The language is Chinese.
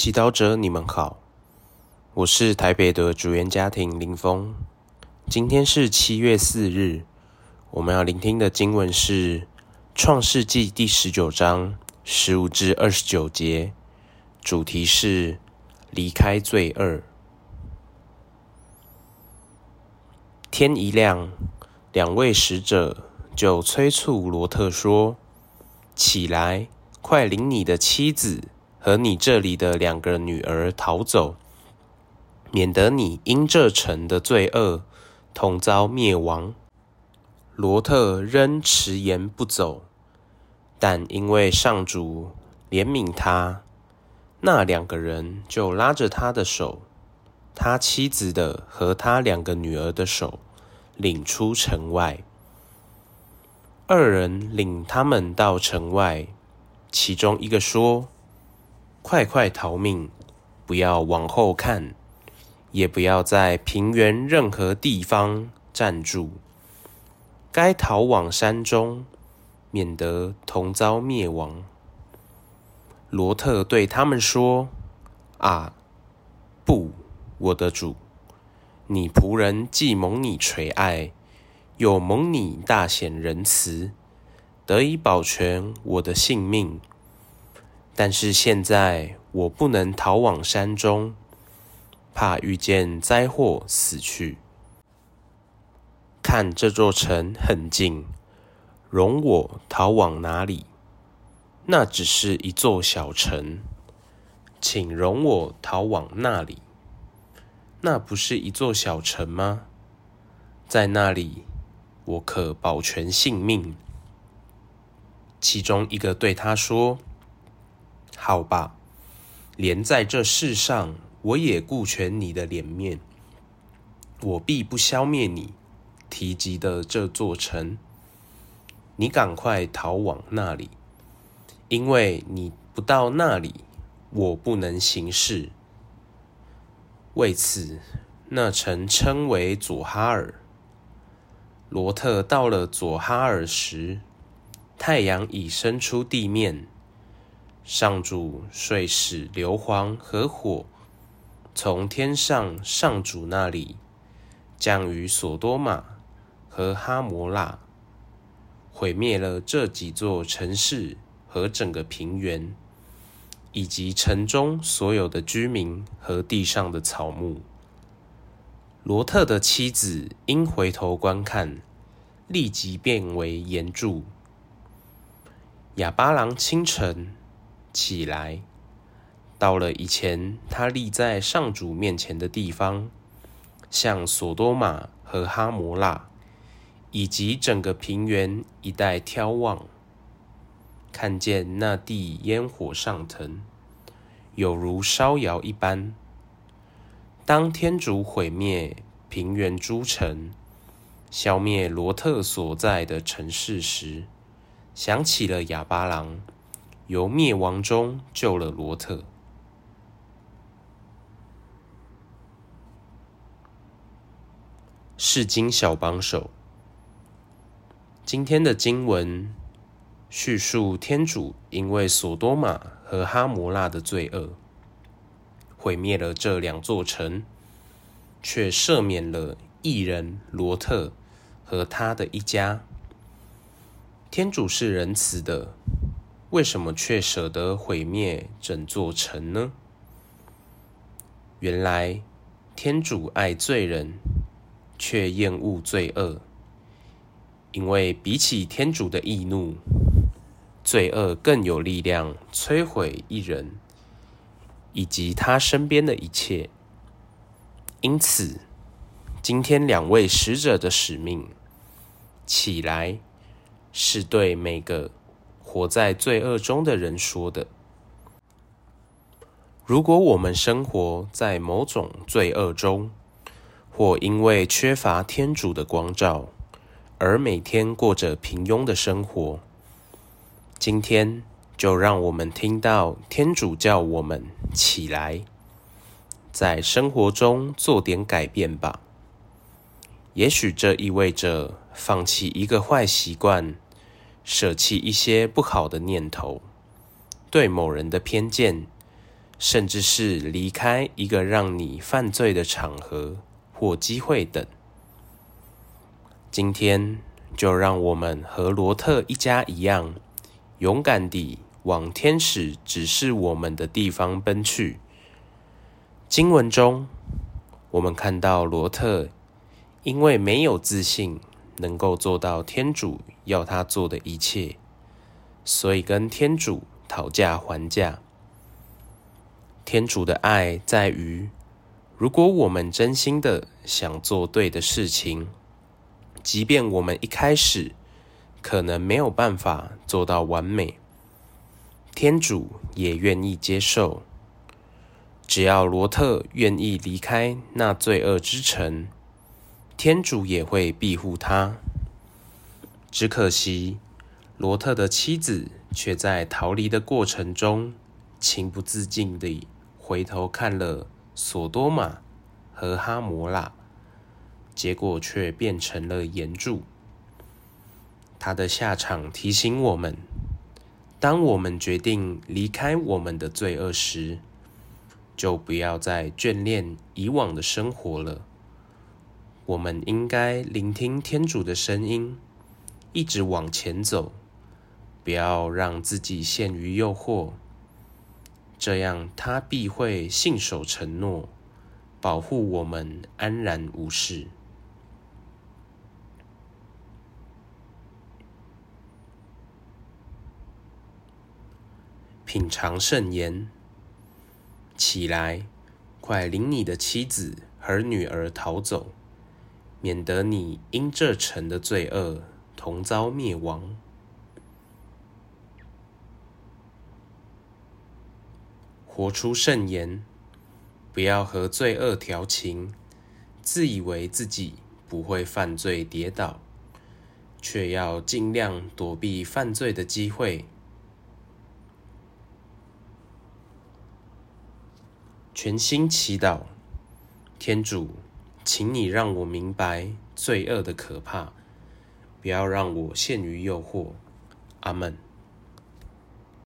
祈祷者，你们好，我是台北的主言家庭林峰。今天是七月四日，我们要聆听的经文是《创世纪》第十九章十五至二十九节，主题是离开罪恶。天一亮，两位使者就催促罗特说：“起来，快领你的妻子。”和你这里的两个女儿逃走，免得你因这城的罪恶同遭灭亡。罗特仍迟延不走，但因为上主怜悯他，那两个人就拉着他的手，他妻子的和他两个女儿的手，领出城外。二人领他们到城外，其中一个说。快快逃命！不要往后看，也不要在平原任何地方站住。该逃往山中，免得同遭灭亡。罗特对他们说：“啊，不，我的主，你仆人既蒙你垂爱，又蒙你大显仁慈，得以保全我的性命。”但是现在我不能逃往山中，怕遇见灾祸死去。看这座城很近，容我逃往哪里？那只是一座小城，请容我逃往那里。那不是一座小城吗？在那里我可保全性命。其中一个对他说。好吧，连在这世上，我也顾全你的脸面，我必不消灭你提及的这座城。你赶快逃往那里，因为你不到那里，我不能行事。为此，那城称为左哈尔。罗特到了左哈尔时，太阳已升出地面。上主遂使硫磺和火从天上上主那里降于所多玛和哈摩拉，毁灭了这几座城市和整个平原，以及城中所有的居民和地上的草木。罗特的妻子因回头观看，立即变为岩柱。亚巴郎清晨。起来，到了以前他立在上主面前的地方，向所多玛和哈摩拉以及整个平原一带眺望，看见那地烟火上腾，有如烧窑一般。当天主毁灭平原诸城，消灭罗特所在的城市时，想起了亚巴郎。由灭亡中救了罗特。释经小帮手，今天的经文叙述天主因为所多玛和哈摩拉的罪恶，毁灭了这两座城，却赦免了异人罗特和他的一家。天主是仁慈的。为什么却舍得毁灭整座城呢？原来天主爱罪人，却厌恶罪恶，因为比起天主的易怒，罪恶更有力量摧毁一人以及他身边的一切。因此，今天两位使者的使命，起来，是对每个。活在罪恶中的人说的：“如果我们生活在某种罪恶中，或因为缺乏天主的光照而每天过着平庸的生活，今天就让我们听到天主叫我们起来，在生活中做点改变吧。也许这意味着放弃一个坏习惯。”舍弃一些不好的念头，对某人的偏见，甚至是离开一个让你犯罪的场合或机会等。今天就让我们和罗特一家一样，勇敢地往天使指示我们的地方奔去。经文中，我们看到罗特因为没有自信能够做到天主要他做的一切，所以跟天主讨价还价。天主的爱在于，如果我们真心的想做对的事情，即便我们一开始可能没有办法做到完美，天主也愿意接受。只要罗特愿意离开那罪恶之城，天主也会庇护他。只可惜，罗特的妻子却在逃离的过程中，情不自禁地回头看了索多玛和哈摩拉。结果却变成了岩柱。他的下场提醒我们：当我们决定离开我们的罪恶时，就不要再眷恋以往的生活了。我们应该聆听天主的声音，一直往前走，不要让自己陷于诱惑。这样，他必会信守承诺，保护我们安然无事。品尝圣言，起来，快领你的妻子和女儿逃走，免得你因这城的罪恶同遭灭亡。活出圣言，不要和罪恶调情，自以为自己不会犯罪跌倒，却要尽量躲避犯罪的机会。全心祈祷，天主，请你让我明白罪恶的可怕，不要让我陷于诱惑。阿门。